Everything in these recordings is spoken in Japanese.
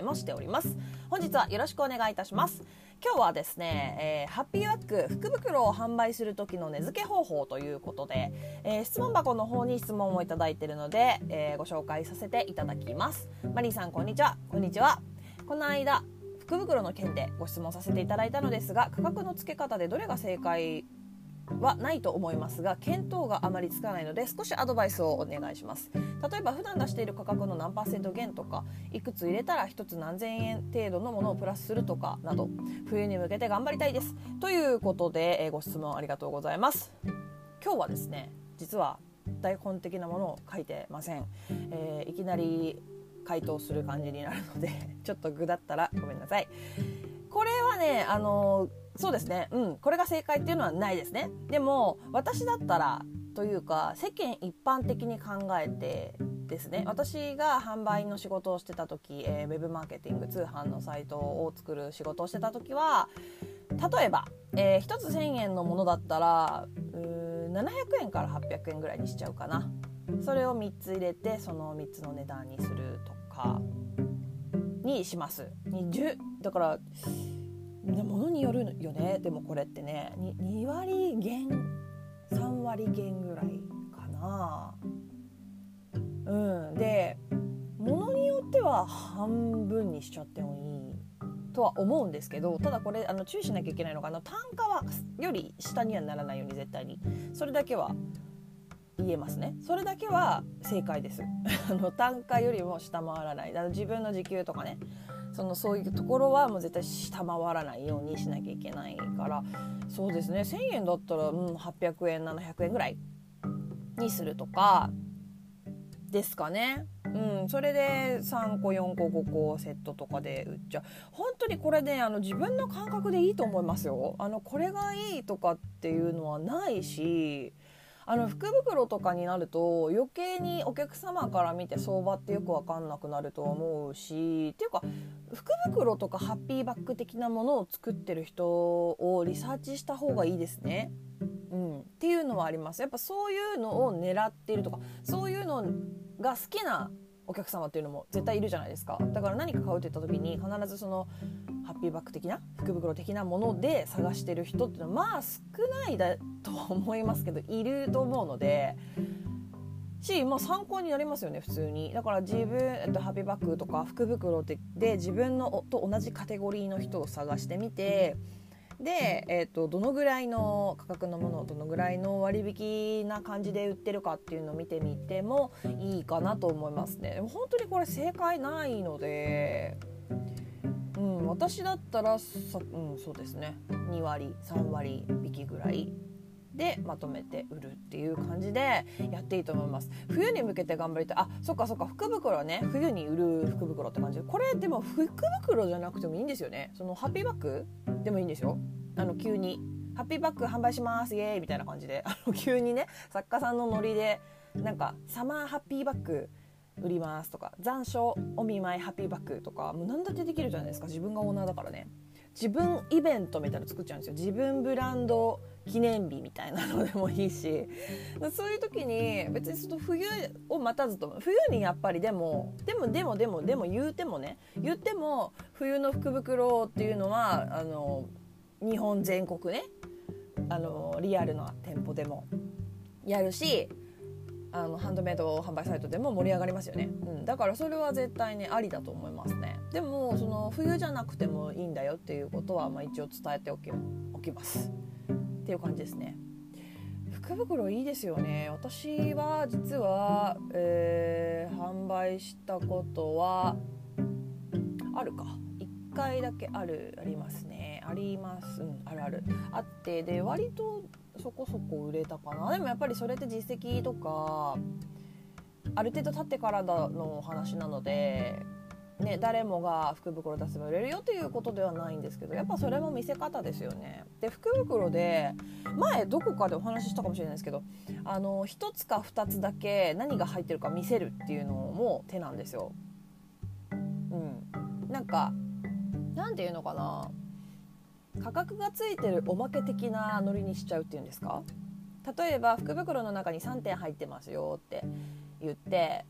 もしております。本日はよろしくお願いいたします。今日はですね、えー、ハッピーワック福袋を販売する時の値付け方法ということで、えー、質問箱の方に質問をいただいているので、えー、ご紹介させていただきます。マリーさんこんにちは。こんにちは。この間福袋の件でご質問させていただいたのですが価格の付け方でどれが正解はないと思いますが見当があまりつかないので少しアドバイスをお願いします。例えば普段出している価格の何パーセント減とかいくつ入れたら1つ何千円程度のものをプラスするとかなど冬に向けて頑張りたいです。ということで、えご質問ありがとうございます。今日はですね実は台本的なものを書いてません、えー、いきなり回答する感じになるのでちょっと具だったらごめんなさい。ねあのそうですね。うん。これが正解っていうのはないですね。でも私だったらというか世間一般的に考えてですね。私が販売の仕事をしてた時、えー、ウェブマーケティング通販のサイトを作る仕事をしてた時は例えば、えー、1つ1000円のものだったら700円から800円ぐらいにしちゃうかな。それを3つ入れてその3つの値段にするとかにします。20だからものによるよね。でもこれってね 2, 2割減3割減ぐらいかな。うん。でものによっては半分にしちゃってもいいとは思うんですけどただこれあの注意しなきゃいけないのがあの単価はより下にはならないように絶対に。それだけは言えますね。それだけは正解です。あの単価よりも下回らない。あの自分の時給とかね。そのそういうところはもう絶対下回らないようにしなきゃいけないから。そうですね。1,000円だったら、うん、800円700円ぐらいにするとか。ですかね。うん、それで3個4個5個セットとかで売っちゃう。本当にこれねあの自分の感覚でいいと思いますよ。あのこれがいいとかっていうのはないし。あの福袋とかになると余計にお客様から見て相場ってよく分かんなくなると思うしっていうか福袋とかハッピーバッグ的なものを作ってる人をリサーチした方がいいですね。うん、っていうのはあります。やっぱそういうのを狙っているとかそういうのが好きなお客様っていうのも絶対いるじゃないですか。だから何か買うって言った時に必ずそのハッピーバッグ的な福袋的なもので探してる人っていうのはまあ少ないだとは思いますけどいると思うのでし、まあ、参考になりますよね普通に。だから自分、えっと、ハッピーバッグとか福袋でで自分のと同じカテゴリーの人を探してみてで、えーと、どのぐらいの価格のものをどのぐらいの割引な感じで売ってるかっていうのを見てみてもいいかなと思いますね。でも本当にこれ正解ないので。うん、私だったらさ、うん、そうですね。2割3割引きぐらいでまとめて売るっていう感じでやっていいと思います。冬に向けて頑張りたい。あそっかそっか。福袋ね。冬に売る福袋って感じ。でこれでも福袋じゃなくてもいいんですよね。そのハッピーバッグでもいいんですよ。あの急にハッピーバッグ販売しますイエーイみたいな感じで あの急にね作家さんのノリでなんかサマーハッピーバッグ売りますとか残暑お見舞いハッピーバッグとかもう何だってできるじゃないですか自分がオーナーだからね。自分イベントみたいなの作っちゃうんですよ。自分ブランド記念日みたいなのでもいいしそういう時に別にその冬を待たずと冬にやっぱりでもでもでもでもでも言うてもね言っても冬の福袋っていうのはあの日本全国ねあのリアルな店舗でもやるしあのハンドメイド販売サイトでも盛り上がりますよね、うん、だからそれは絶対にありだと思いますね。でもその冬じゃなくてもいいんだよっていうことは、まあ、一応伝えておきおきます。っていう感じですね。福袋いいですよね。私は実は、えー、販売したことはあるか。回だけあるありますね。あります。うんあるある。あってで割とそこそこ売れたかな。でもやっぱりそれって実績とかある程度経ってからのお話なのでね、誰もが福袋出せば売れるよということではないんですけどやっぱそれも見せ方ですよね。で福袋で前どこかでお話ししたかもしれないですけどあの1つか2つだけ何が入ってるか見せるっていうのも手なんですよ。うん、なんかなんていうのかな？価格がついてるおまけ的なノリにしちゃうっていうんですか？例えば福袋の中に3点入ってますよって言って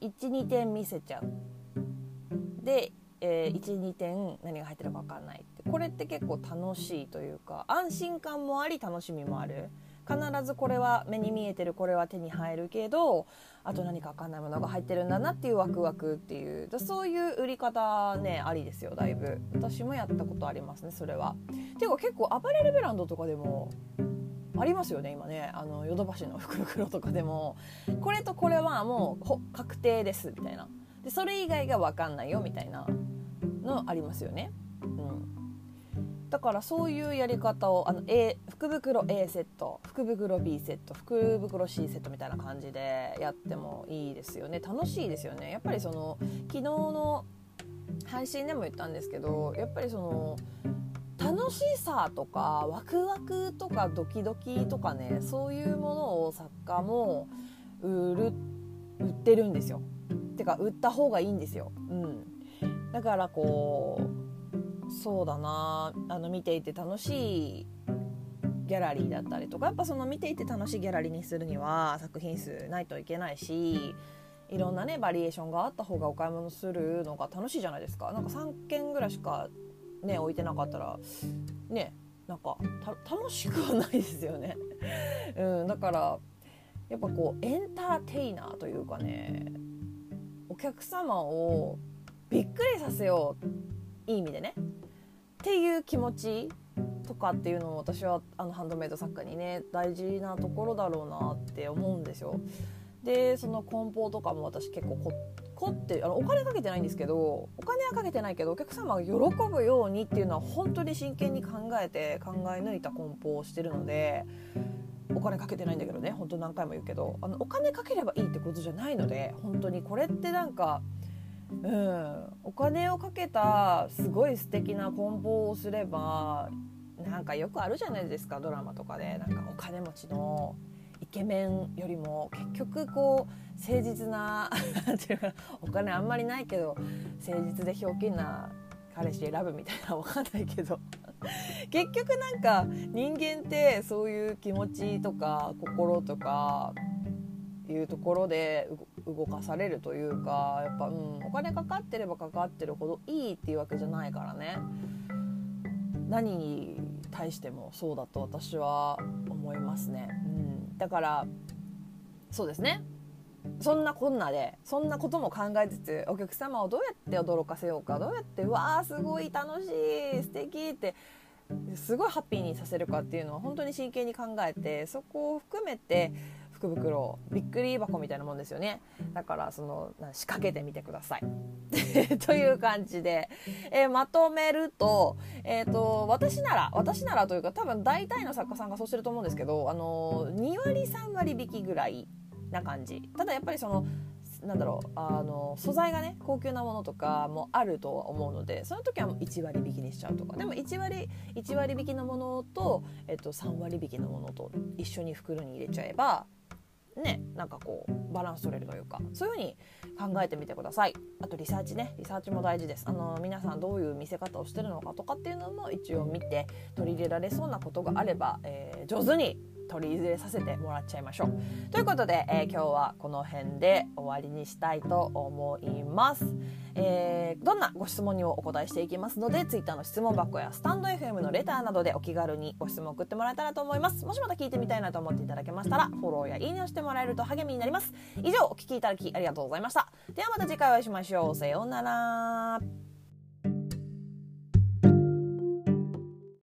12点見せちゃう。で、えー、12点何が入ってるか分かんないって。これって結構楽しいというか安心感もあり楽しみもある。必ずこれは目に見えてるこれは手に入るけどあと何か分かんないものが入ってるんだなっていうワクワクっていう。そういう売り方ねありですよだいぶ。私もやったことありますねそれは。ていうか結構アパレルブランドとかでもありますよね今ね。あのヨドバシの福袋とかでも。これとこれはもう確定ですみたいな。でそれ以外が分かんないよみたいなのありますよね。うん、だからそういうやり方をあの A 福袋 A セット福袋 B セット福袋 C セットみたいな感じでやってもいいですよね。楽しいですよね。やっぱりその昨日の配信でも言ったんですけどやっぱりその楽しさとかワクワクとかドキドキとかねそういうものを作家も売る売ってるんですよ。てか売った方がいいんですよ、うん、だからこうそうだな。あの見ていて楽しいギャラリーだったりとかやっぱその見ていて楽しいギャラリーにするには作品数ないといけないしいろんなねバリエーションがあった方がお買い物するのが楽しいじゃないですか。なんか3件ぐらいしかね置いてなかったらねなんか楽しくはないですよね、うん、だからやっぱこうエンターテイナーというかねお客様をびっくりさせよういい意味でね。っていう気持ちとかっていうのを私はあのハンドメイド作家にね大事なところだろうなって思うんですよ。でその梱包とかも私結構凝ってあのお金かけてないんですけどお金はかけてないけどお客様が喜ぶようにっていうのは本当に真剣に考えて考え抜いた梱包をしてるのでお金かけてないんだけどね本当何回も言うけどあのお金かければいいってことじゃないので本当にこれってなんかうん。お金をかけたすごい素敵な梱包をすればなんかよくあるじゃないですかドラマとかで。なんかお金持ちのイケメンよりも結局こう誠実な お金あんまりないけど誠実でひょうきんな彼氏選ぶみたいなわかんないけど。結局なんか人間ってそういう気持ちとか心とかいうところで動かされるというかやっぱ、うん、お金かかってればかかってるほどいいっていうわけじゃないからね。何に対してもそうだと私は思いますね、うん、だからそうですね。そんなこんなでそんなことも考えつつお客様をどうやって驚かせようかどうやってうわーすごい楽しい素敵ってすごいハッピーにさせるかっていうのは本当に真剣に考えてそこを含めて福袋びっくり箱みたいなもんですよね。だからその仕掛けてみてください。という感じで、えー、まとめると,、えーと、私なら私ならというか多分大体の作家さんがそうしてると思うんですけどあの2割3割引きぐらいな感じ。ただやっぱりそのなんだろうあの素材がね高級なものとかもあるとは思うのでその時は1割引きにしちゃうとか。でも1割 ,1 割引きのものと、えっと、3割引きのものと一緒に袋に入れちゃえばねなんかこうバランス取れるというかそういうふうに考えてみてください。あとリサーチねリサーチも大事です。あの皆さんどういう見せ方をしてるのかとかっていうのも一応見て取り入れられそうなことがあれば、えー、上手に取り入れさせてもらっちゃいましょう。ということで、えー、今日はこの辺で終わりにしたいと思います。えー、どんなご質問にもお答えしていきますので Twitter の質問箱やスタンド FM のレターなどでお気軽にご質問送ってもらえたらと思います。もしまた聞いてみたいなと思っていただけましたらフォローやいいねをしてもらえると励みになります。以上お聴きいただきありがとうございました。ではまた次回お会いしましょう。さようなら。